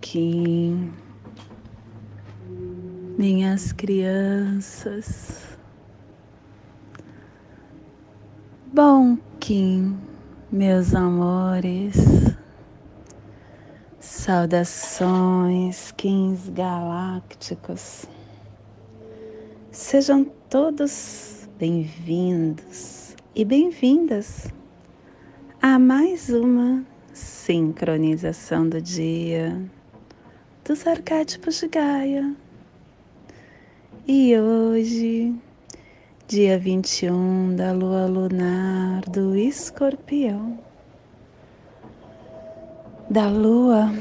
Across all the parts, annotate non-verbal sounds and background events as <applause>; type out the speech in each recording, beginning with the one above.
Kim, minhas crianças. Bom Kim, meus amores. Saudações, Kings galácticos. Sejam todos bem-vindos e bem-vindas a mais uma sincronização do dia dos arquétipos de Gaia. E hoje, dia 21 da lua lunar do escorpião, da lua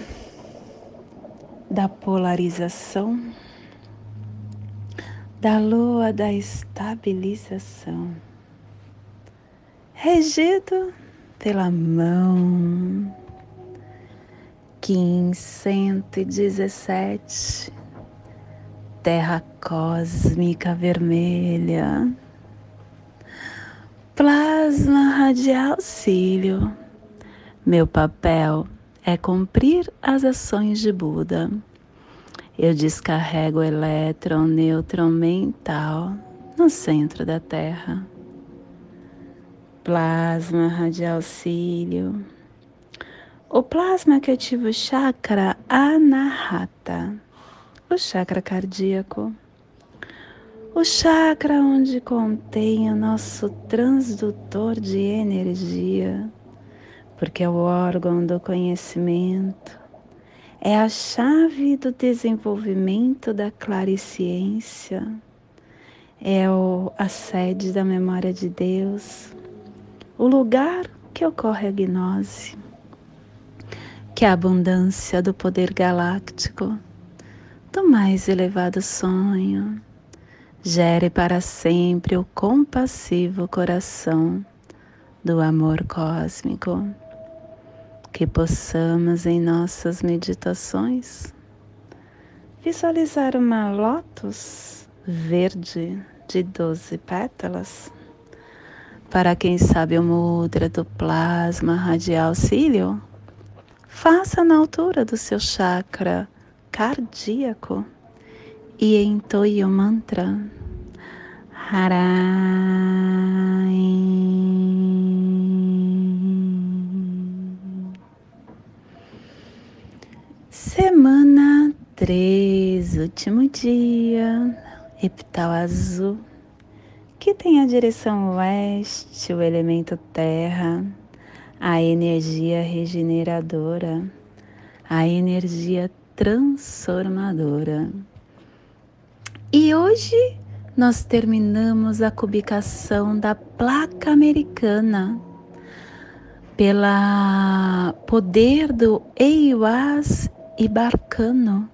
da polarização, da lua da estabilização, regido pela mão Kim 117, Terra Cósmica Vermelha, Plasma Radial Cílio. Meu papel é cumprir as ações de Buda. Eu descarrego o elétron nêutron mental no centro da Terra. Plasma radial cílio o plasma que ativa o chakra anahata, o chakra cardíaco, o chakra onde contém o nosso transdutor de energia, porque é o órgão do conhecimento, é a chave do desenvolvimento da clariciência, é o, a sede da memória de Deus, o lugar que ocorre a gnose que a abundância do poder galáctico, do mais elevado sonho, gere para sempre o compassivo coração do amor cósmico. Que possamos em nossas meditações visualizar uma lótus verde de doze pétalas. Para quem sabe o mudra do plasma radial cílio, Faça na altura do seu chakra cardíaco e entoie o mantra Harai. Semana 3, último dia, epital azul, que tem a direção oeste, o elemento terra a energia regeneradora, a energia transformadora. E hoje nós terminamos a cubicação da placa americana pela poder do Eiwas e Barcano.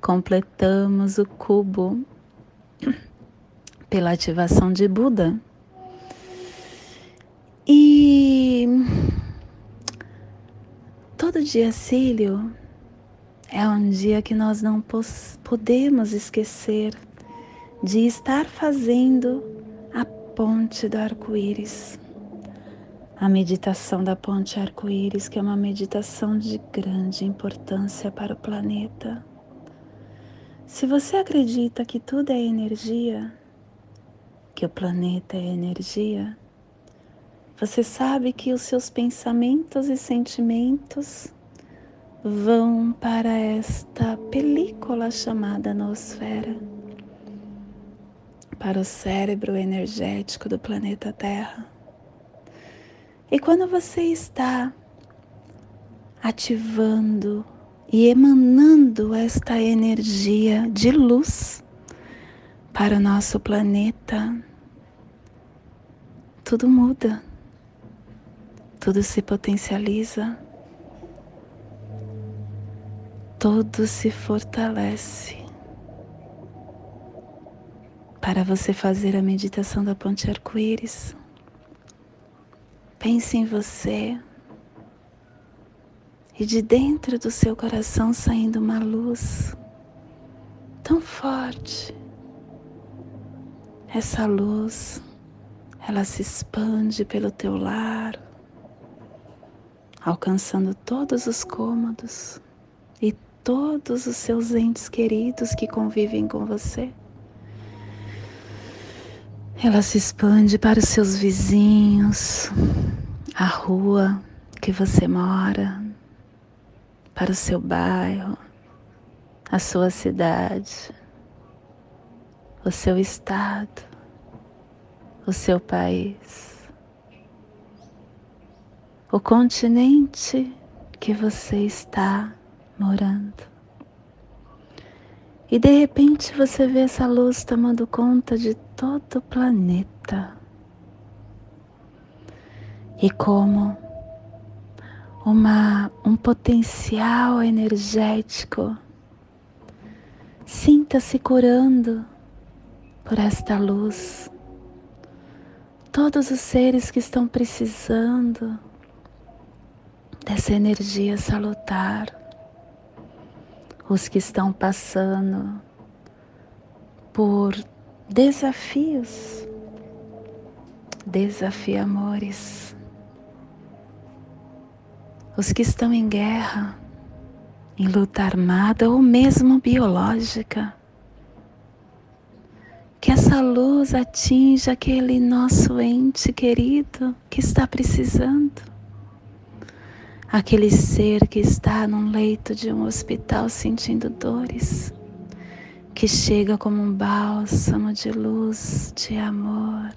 Completamos o cubo pela ativação de Buda. E todo dia cílio é um dia que nós não podemos esquecer de estar fazendo a ponte do arco-íris. A meditação da ponte arco-íris, que é uma meditação de grande importância para o planeta. Se você acredita que tudo é energia, que o planeta é energia, você sabe que os seus pensamentos e sentimentos vão para esta película chamada nosfera, para o cérebro energético do planeta Terra. E quando você está ativando e emanando esta energia de luz para o nosso planeta, tudo muda tudo se potencializa, tudo se fortalece. Para você fazer a meditação da ponte arco-íris, pense em você e de dentro do seu coração saindo uma luz tão forte. Essa luz, ela se expande pelo teu lar alcançando todos os cômodos, e todos os seus entes queridos que convivem com você. Ela se expande para os seus vizinhos, a rua que você mora, para o seu bairro, a sua cidade, o seu estado, o seu país, o continente que você está morando. E de repente você vê essa luz tomando conta de todo o planeta. E como uma, um potencial energético, sinta-se curando por esta luz. Todos os seres que estão precisando dessa energia salutar os que estão passando por desafios, desafiamores, os que estão em guerra, em luta armada ou mesmo biológica. Que essa luz atinja aquele nosso ente querido que está precisando aquele ser que está num leito de um hospital sentindo dores, que chega como um bálsamo de luz, de amor.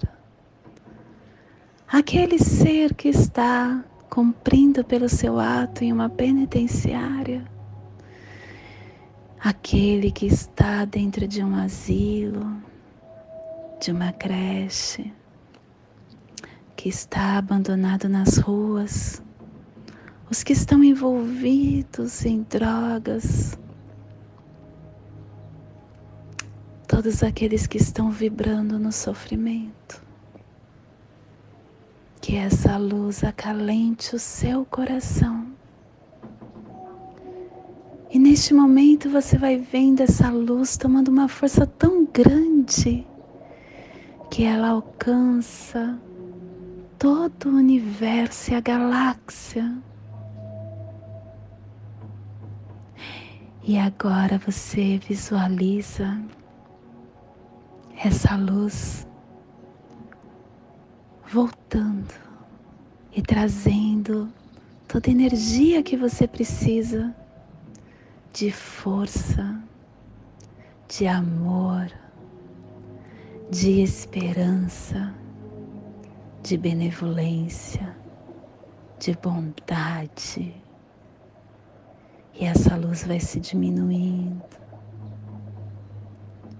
Aquele ser que está cumprindo pelo seu ato em uma penitenciária, aquele que está dentro de um asilo, de uma creche, que está abandonado nas ruas, os que estão envolvidos em drogas, todos aqueles que estão vibrando no sofrimento. Que essa luz acalente o seu coração. E neste momento você vai vendo essa luz tomando uma força tão grande que ela alcança todo o universo e a galáxia. E agora você visualiza essa luz voltando e trazendo toda a energia que você precisa de força, de amor, de esperança, de benevolência, de bondade e essa luz vai se diminuindo,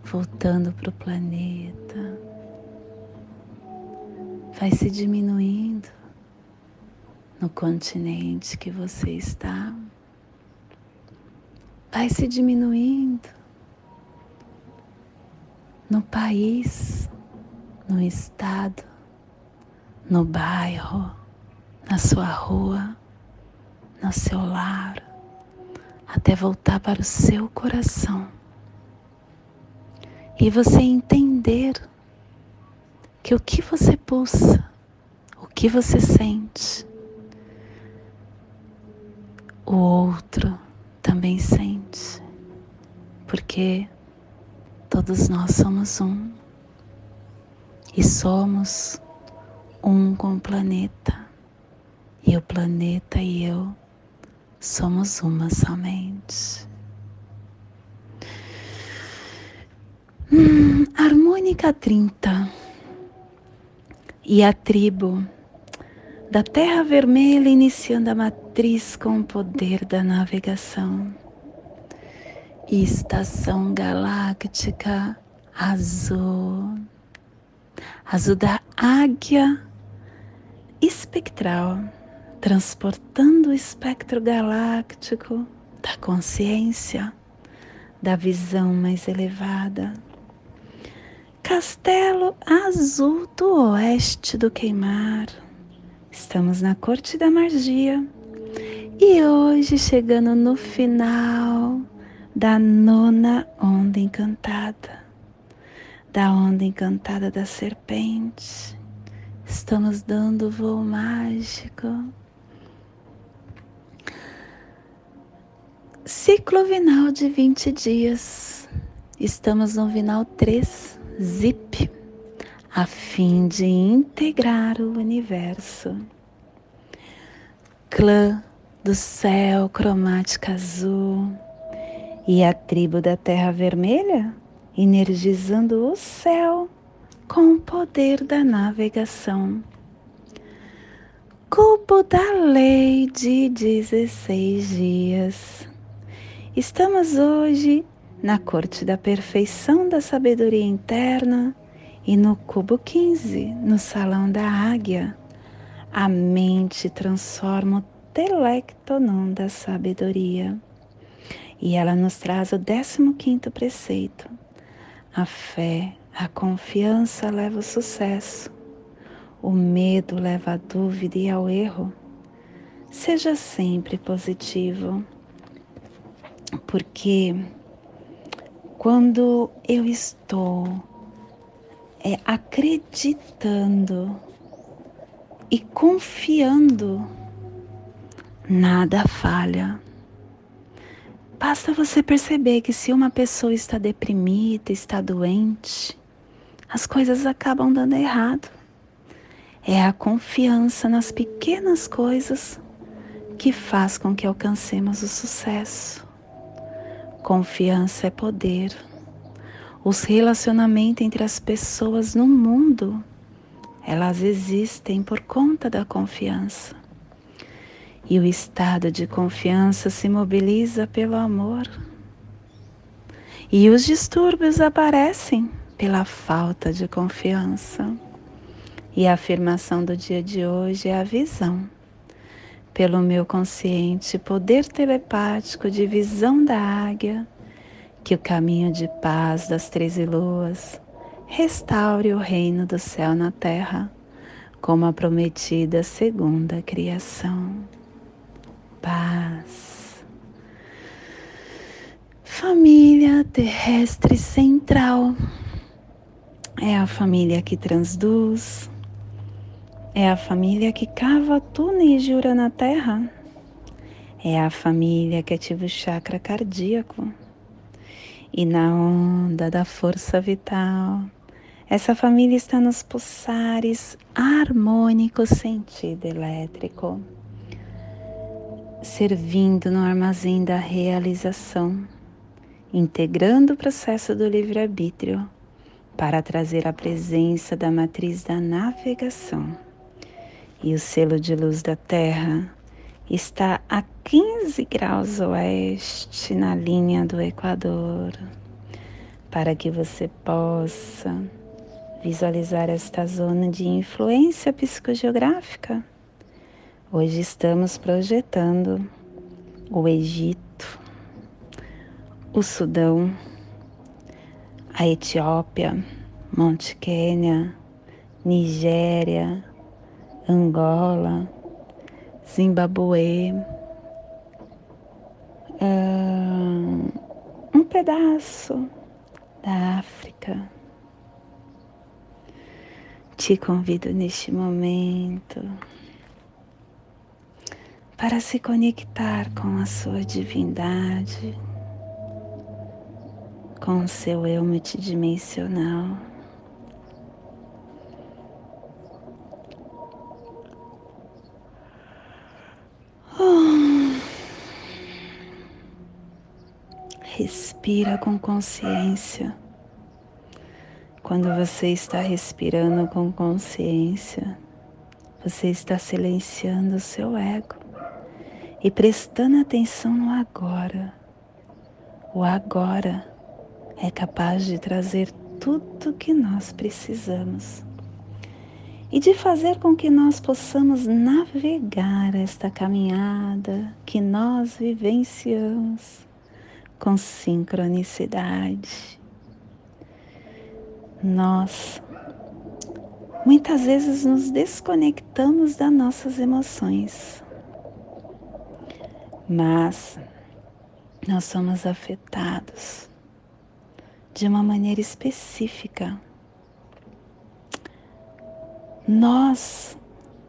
voltando para o planeta, vai se diminuindo no continente que você está, vai se diminuindo no país, no estado, no bairro, na sua rua, no seu lar até voltar para o seu coração. E você entender que o que você pulsa, o que você sente, o outro também sente, porque todos nós somos um. E somos um com o planeta, e o planeta e eu somos uma somente. Hum, harmônica 30 e a tribo da Terra Vermelha iniciando a matriz com o poder da navegação. Estação galáctica azul, azul da águia espectral transportando o espectro galáctico da consciência, da visão mais elevada. Castelo Azul do Oeste do Queimar. Estamos na Corte da Magia e hoje chegando no final da nona onda encantada, da onda encantada da serpente. Estamos dando voo mágico Ciclo vinal de 20 dias. Estamos no vinal 3, ZIP, a fim de integrar o universo. Clã do céu cromática azul e a tribo da terra vermelha energizando o céu com o poder da navegação. Cubo da lei de 16 dias Estamos hoje na corte da perfeição da sabedoria interna e no cubo 15, no salão da águia. A mente transforma o telectonon da sabedoria. E ela nos traz o 15 preceito. A fé, a confiança leva ao sucesso. O medo leva à dúvida e ao erro. Seja sempre positivo porque quando eu estou é, acreditando e confiando, nada falha. Basta você perceber que se uma pessoa está deprimida, está doente, as coisas acabam dando errado. É a confiança nas pequenas coisas que faz com que alcancemos o sucesso. Confiança é poder. Os relacionamentos entre as pessoas no mundo, elas existem por conta da confiança. E o estado de confiança se mobiliza pelo amor. E os distúrbios aparecem pela falta de confiança. E a afirmação do dia de hoje é a visão pelo meu consciente poder telepático de visão da águia, que o caminho de paz das treze luas restaure o reino do céu na terra, como a prometida segunda criação. Paz. Família terrestre central é a família que transduz, é a família que cava túneis de ura na terra. É a família que ativa o chakra cardíaco. E na onda da força vital, essa família está nos pulsares harmônicos sentido elétrico, servindo no armazém da realização, integrando o processo do livre-arbítrio para trazer a presença da matriz da navegação e o selo de luz da Terra está a 15 graus oeste na linha do Equador, para que você possa visualizar esta zona de influência psicogeográfica. Hoje estamos projetando o Egito, o Sudão, a Etiópia, Monte Quênia, Nigéria, Angola, Zimbabue, um pedaço da África. Te convido neste momento para se conectar com a sua divindade, com o seu eu multidimensional. Respira com consciência. Quando você está respirando com consciência, você está silenciando o seu ego e prestando atenção no agora. O agora é capaz de trazer tudo que nós precisamos e de fazer com que nós possamos navegar esta caminhada que nós vivenciamos com sincronicidade. Nós muitas vezes nos desconectamos das nossas emoções, mas nós somos afetados de uma maneira específica. Nós,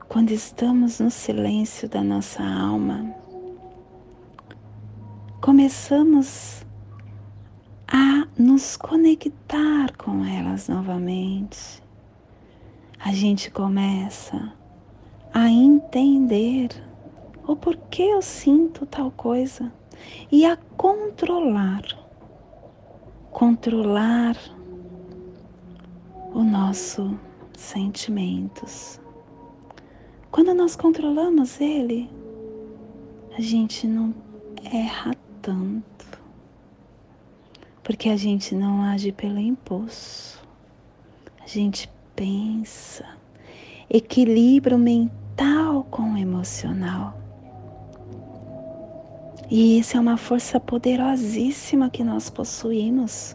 quando estamos no silêncio da nossa alma, começamos a nos conectar com elas novamente. A gente começa a entender o porquê eu sinto tal coisa e a controlar. Controlar o nosso sentimentos. Quando nós controlamos ele, a gente não erra tanto, porque a gente não age pelo impulso, a gente pensa, equilíbrio mental com o emocional. E isso é uma força poderosíssima que nós possuímos.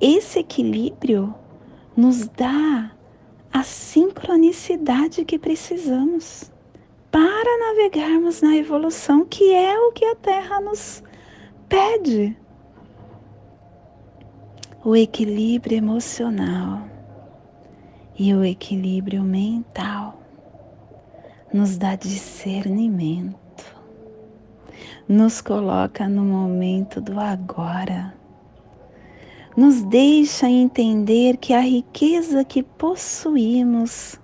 Esse equilíbrio nos dá a sincronicidade que precisamos para navegarmos na evolução, que é o que a Terra nos pede. O equilíbrio emocional e o equilíbrio mental nos dá discernimento, nos coloca no momento do agora nos deixa entender que a riqueza que possuímos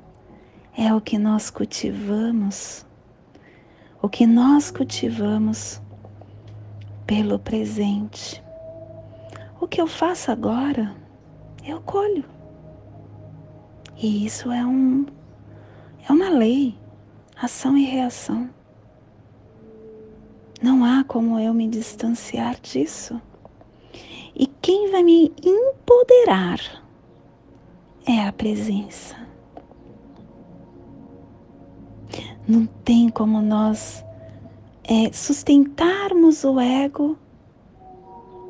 é o que nós cultivamos, o que nós cultivamos pelo presente. O que eu faço agora, eu colho. E isso é um é uma lei, ação e reação. Não há como eu me distanciar disso. E quem vai me empoderar é a presença. Não tem como nós é, sustentarmos o ego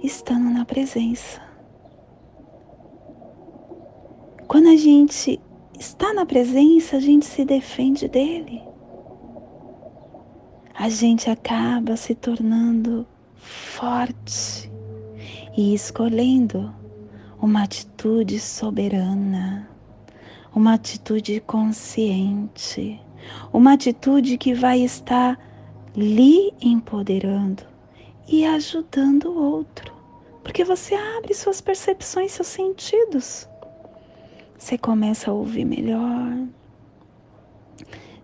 estando na presença. Quando a gente está na presença, a gente se defende dele. A gente acaba se tornando forte e escolhendo uma atitude soberana, uma atitude consciente, uma atitude que vai estar lhe empoderando e ajudando o outro, porque você abre suas percepções, seus sentidos. Você começa a ouvir melhor,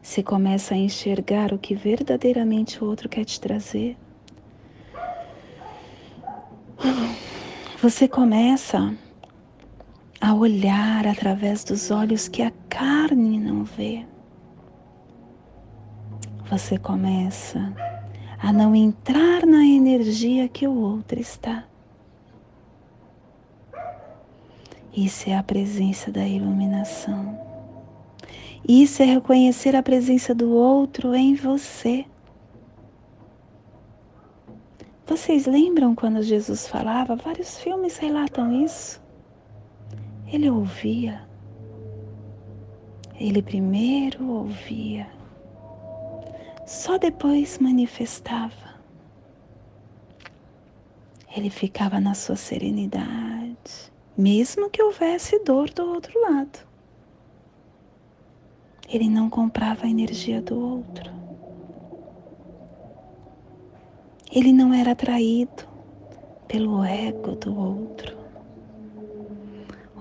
você começa a enxergar o que verdadeiramente o outro quer te trazer. Você começa a olhar através dos olhos que a carne não vê. Você começa a não entrar na energia que o outro está. Isso é a presença da iluminação. Isso é reconhecer a presença do outro em você. Vocês lembram quando Jesus falava? Vários filmes relatam isso. Ele ouvia. Ele primeiro ouvia. Só depois manifestava. Ele ficava na sua serenidade, mesmo que houvesse dor do outro lado. Ele não comprava a energia do outro. Ele não era atraído pelo ego do outro.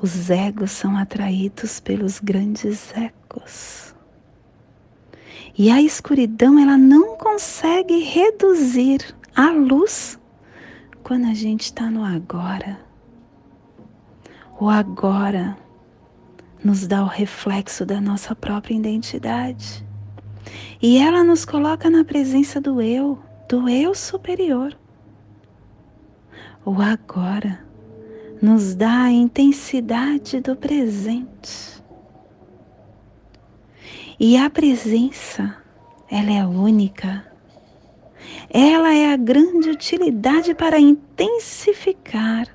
Os egos são atraídos pelos grandes ecos. E a escuridão, ela não consegue reduzir a luz quando a gente está no agora. O agora nos dá o reflexo da nossa própria identidade. E ela nos coloca na presença do eu do eu superior. O agora nos dá a intensidade do presente. E a presença, ela é única. Ela é a grande utilidade para intensificar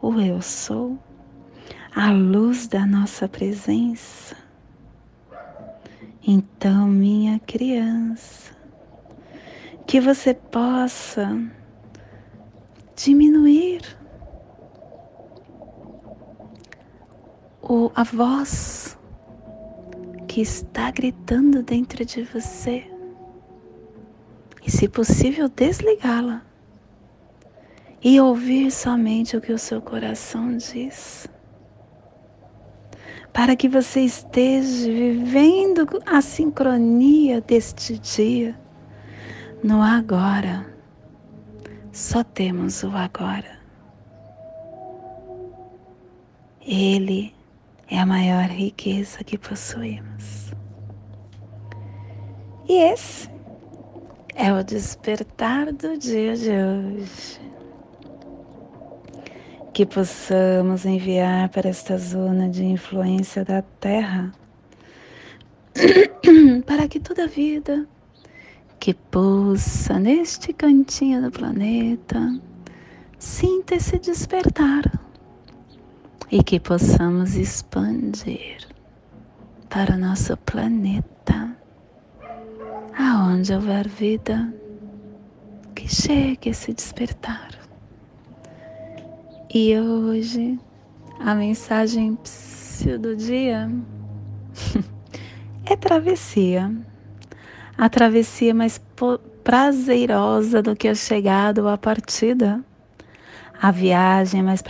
o eu sou, a luz da nossa presença. Então, minha criança, que você possa diminuir o, a voz que está gritando dentro de você e, se possível, desligá-la e ouvir somente o que o seu coração diz. Para que você esteja vivendo a sincronia deste dia no agora. Só temos o agora. Ele é a maior riqueza que possuímos. E esse é o despertar do dia de hoje. Que possamos enviar para esta zona de influência da Terra, <coughs> para que toda vida que pulsa neste cantinho do planeta sinta esse despertar e que possamos expandir para o nosso planeta aonde houver vida, que chegue esse despertar. E hoje, a mensagem do dia <laughs> é travessia. A travessia mais prazerosa do que a chegada ou a partida. A viagem é mais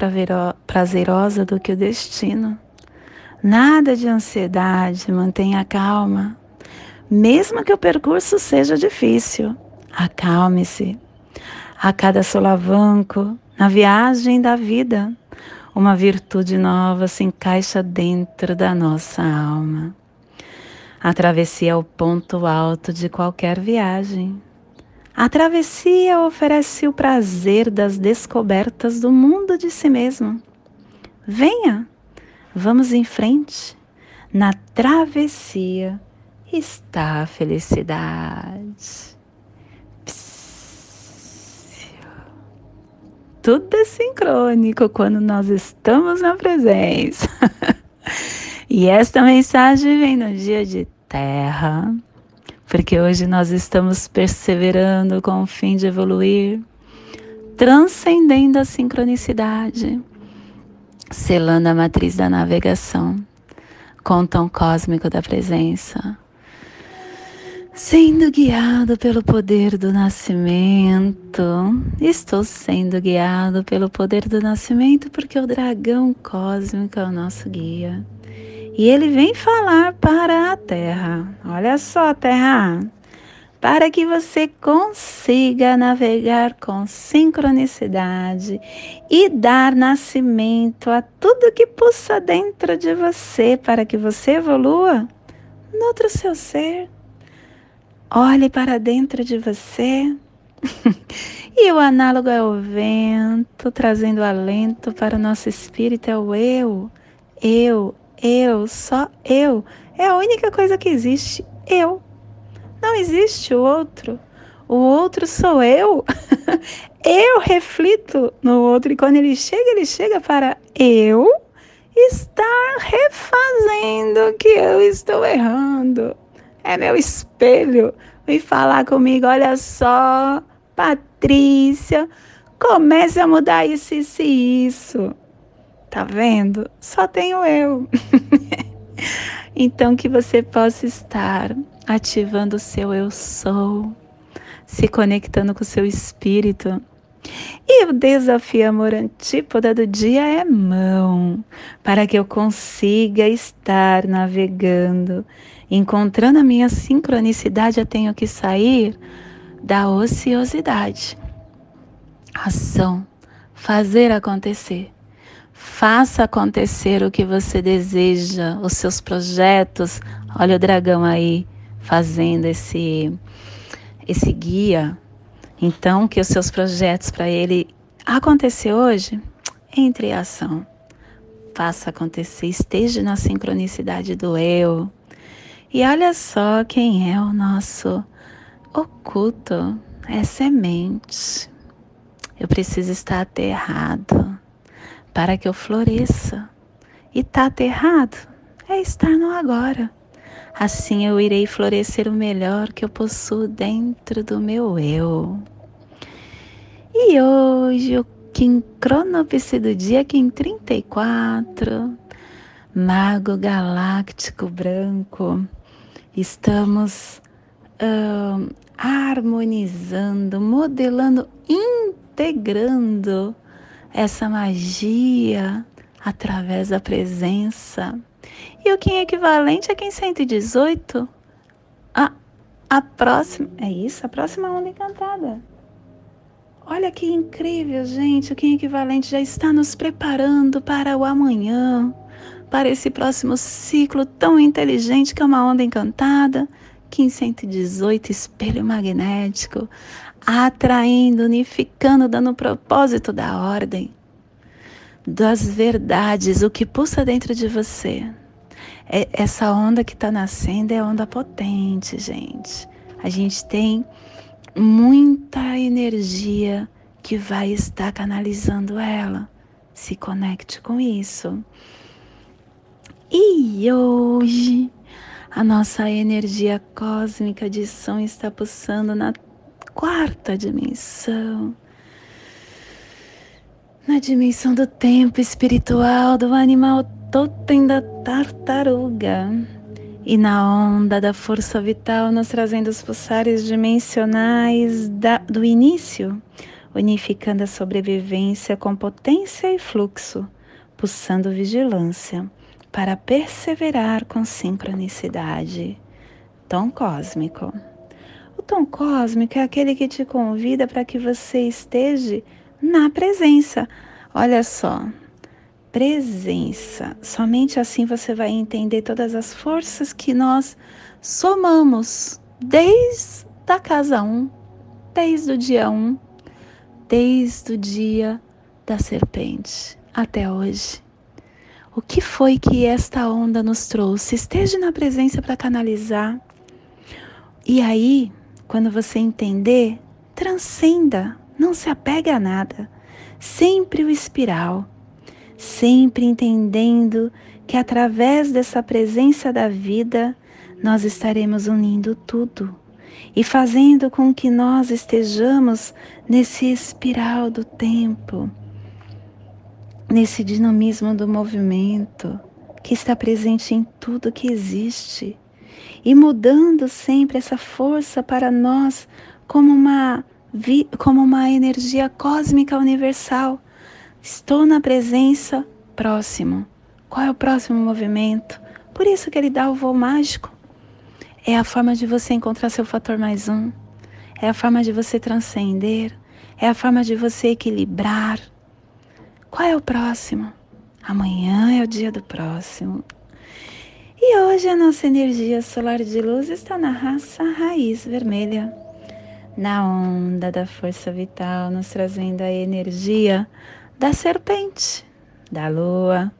prazerosa do que o destino. Nada de ansiedade, mantenha calma mesmo que o percurso seja difícil. Acalme-se. A cada solavanco, na viagem da vida, uma virtude nova se encaixa dentro da nossa alma. A travessia é o ponto alto de qualquer viagem. A travessia oferece o prazer das descobertas do mundo de si mesmo. Venha, vamos em frente. Na travessia está a felicidade. Tudo é sincrônico quando nós estamos na presença. <laughs> e esta mensagem vem no dia de terra, porque hoje nós estamos perseverando com o fim de evoluir, transcendendo a sincronicidade, selando a matriz da navegação com o tom cósmico da presença Sendo guiado pelo poder do nascimento, estou sendo guiado pelo poder do nascimento porque o dragão cósmico é o nosso guia. E ele vem falar para a Terra. Olha só, Terra, para que você consiga navegar com sincronicidade e dar nascimento a tudo que pulsa dentro de você, para que você evolua no outro seu ser Olhe para dentro de você. <laughs> e o análogo é o vento, trazendo alento para o nosso espírito, é o eu. Eu, eu, só eu. É a única coisa que existe. Eu. Não existe o outro. O outro sou eu. <laughs> eu reflito no outro. E quando ele chega, ele chega para eu estar refazendo o que eu estou errando é meu espelho. Vem falar comigo, olha só, Patrícia, comece a mudar isso, isso isso. Tá vendo? Só tenho eu. <laughs> então que você possa estar ativando o seu eu sou, se conectando com o seu espírito. E o desafio amor antípoda do dia é mão, para que eu consiga estar navegando Encontrando a minha sincronicidade, eu tenho que sair da ociosidade. Ação, fazer acontecer. Faça acontecer o que você deseja, os seus projetos. Olha o dragão aí fazendo esse esse guia. Então, que os seus projetos para ele acontecer hoje, entre em ação. Faça acontecer, esteja na sincronicidade do eu, e olha só quem é o nosso oculto, é semente. Eu preciso estar aterrado para que eu floresça. E tá aterrado é estar no agora. Assim eu irei florescer o melhor que eu possuo dentro do meu eu. E hoje o Kim Cronopse do dia Kim 34, Mago Galáctico Branco Estamos harmonizando, modelando, integrando essa magia através da presença. E o Kim equivalente é Kim 118? A, a próxima. É isso? A próxima onda encantada. Olha que incrível, gente. O Kim equivalente já está nos preparando para o amanhã, para esse próximo ciclo tão inteligente que é uma onda encantada. Kim 118, espelho magnético, atraindo, unificando, dando propósito da ordem, das verdades, o que pulsa dentro de você. É, essa onda que está nascendo é onda potente, gente. A gente tem muita energia que vai estar canalizando ela. Se conecte com isso. E hoje a nossa energia cósmica de som está pulsando na quarta dimensão. Na dimensão do tempo espiritual do animal totem da tartaruga. E na onda da força vital, nos trazendo os pulsares dimensionais da, do início, unificando a sobrevivência com potência e fluxo, pulsando vigilância para perseverar com sincronicidade. Tom cósmico. Tom cósmico é aquele que te convida para que você esteja na presença. Olha só, presença. Somente assim você vai entender todas as forças que nós somamos desde a casa 1, desde o dia 1, desde o dia da serpente até hoje. O que foi que esta onda nos trouxe? Esteja na presença para canalizar. E aí, quando você entender, transcenda, não se apegue a nada. Sempre o espiral, sempre entendendo que através dessa presença da vida nós estaremos unindo tudo e fazendo com que nós estejamos nesse espiral do tempo, nesse dinamismo do movimento que está presente em tudo que existe e mudando sempre essa força para nós como uma, como uma energia cósmica universal. Estou na presença próximo. Qual é o próximo movimento? Por isso que ele dá o voo mágico. É a forma de você encontrar seu fator mais um. É a forma de você transcender. É a forma de você equilibrar. Qual é o próximo? Amanhã é o dia do próximo. E hoje a nossa energia solar de luz está na raça raiz vermelha, na onda da força vital, nos trazendo a energia da serpente, da lua,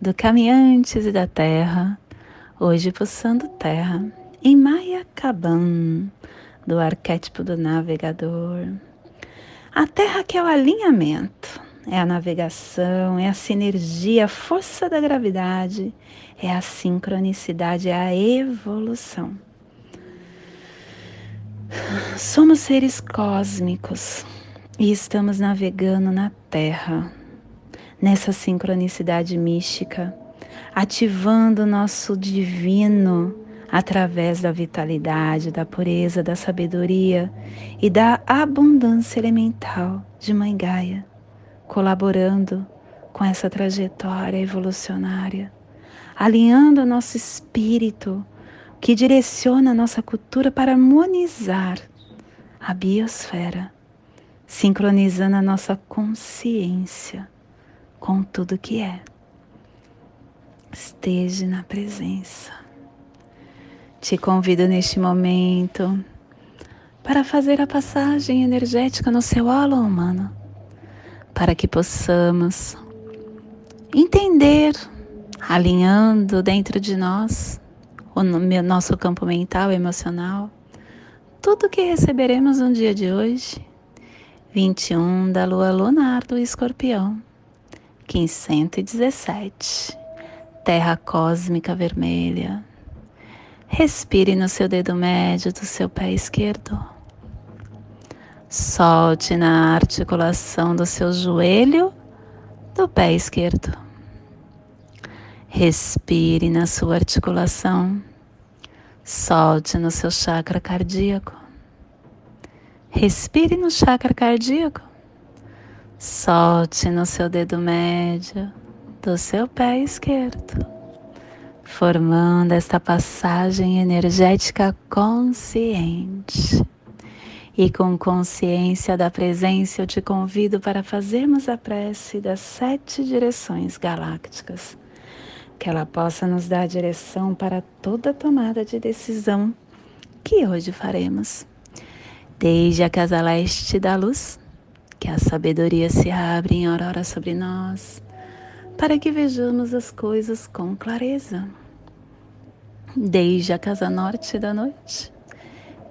do caminhantes e da terra, hoje pulsando terra, em Maya Kaban, do arquétipo do navegador. A terra que é o alinhamento, é a navegação, é a sinergia, a força da gravidade, é a sincronicidade, é a evolução. Somos seres cósmicos e estamos navegando na Terra, nessa sincronicidade mística, ativando o nosso divino através da vitalidade, da pureza, da sabedoria e da abundância elemental de Mãe Gaia colaborando com essa trajetória evolucionária, alinhando o nosso espírito, que direciona a nossa cultura para harmonizar a biosfera, sincronizando a nossa consciência com tudo que é. Esteja na presença. Te convido neste momento para fazer a passagem energética no seu halo humano para que possamos entender, alinhando dentro de nós, o nosso campo mental e emocional, tudo que receberemos no dia de hoje, 21 da lua lunar do escorpião, 1517, terra cósmica vermelha. Respire no seu dedo médio do seu pé esquerdo. Solte na articulação do seu joelho do pé esquerdo. Respire na sua articulação. Solte no seu chakra cardíaco. Respire no chakra cardíaco. Solte no seu dedo médio do seu pé esquerdo, formando esta passagem energética consciente. E com consciência da presença, eu te convido para fazermos a prece das sete direções galácticas que ela possa nos dar direção para toda tomada de decisão que hoje faremos. Desde a casa leste da luz, que a sabedoria se abre em aurora sobre nós, para que vejamos as coisas com clareza. Desde a casa norte da noite,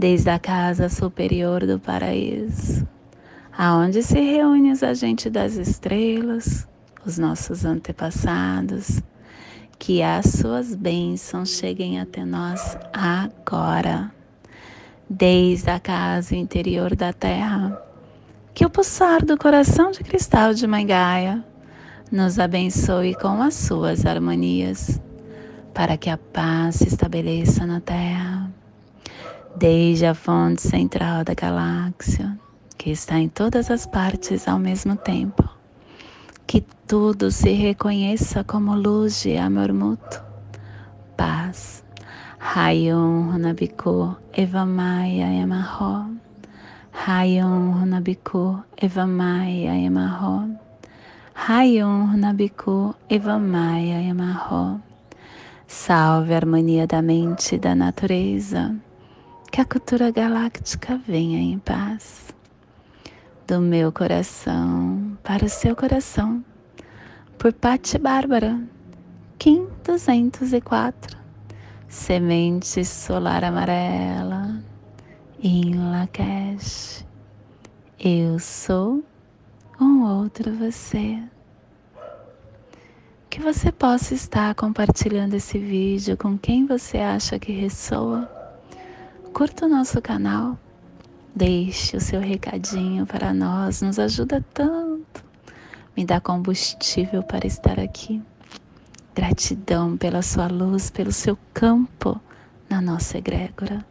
Desde a casa superior do paraíso, aonde se reúne os agentes das estrelas, os nossos antepassados, que as suas bênçãos cheguem até nós agora, desde a casa interior da terra. Que o pulsar do coração de cristal de Mãe Gaia nos abençoe com as suas harmonias, para que a paz se estabeleça na terra, desde a fonte central da galáxia, que está em todas as partes ao mesmo tempo que tudo se reconheça como luz de amor mútuo, paz. Rayon Runabiku Evamaya Emarro. Rayon Runabiku Evamaya Emarro. Rayon Runabiku Evamaya Emarro. Salve a harmonia da mente e da natureza. Que a cultura galáctica venha em paz do meu coração para o seu coração, por Patti Bárbara, Kim 204, Semente Solar Amarela, em Lakesh. Eu sou um outro você. Que você possa estar compartilhando esse vídeo com quem você acha que ressoa. Curta o nosso canal Deixe o seu recadinho para nós, nos ajuda tanto. Me dá combustível para estar aqui. Gratidão pela sua luz, pelo seu campo na nossa egrégora.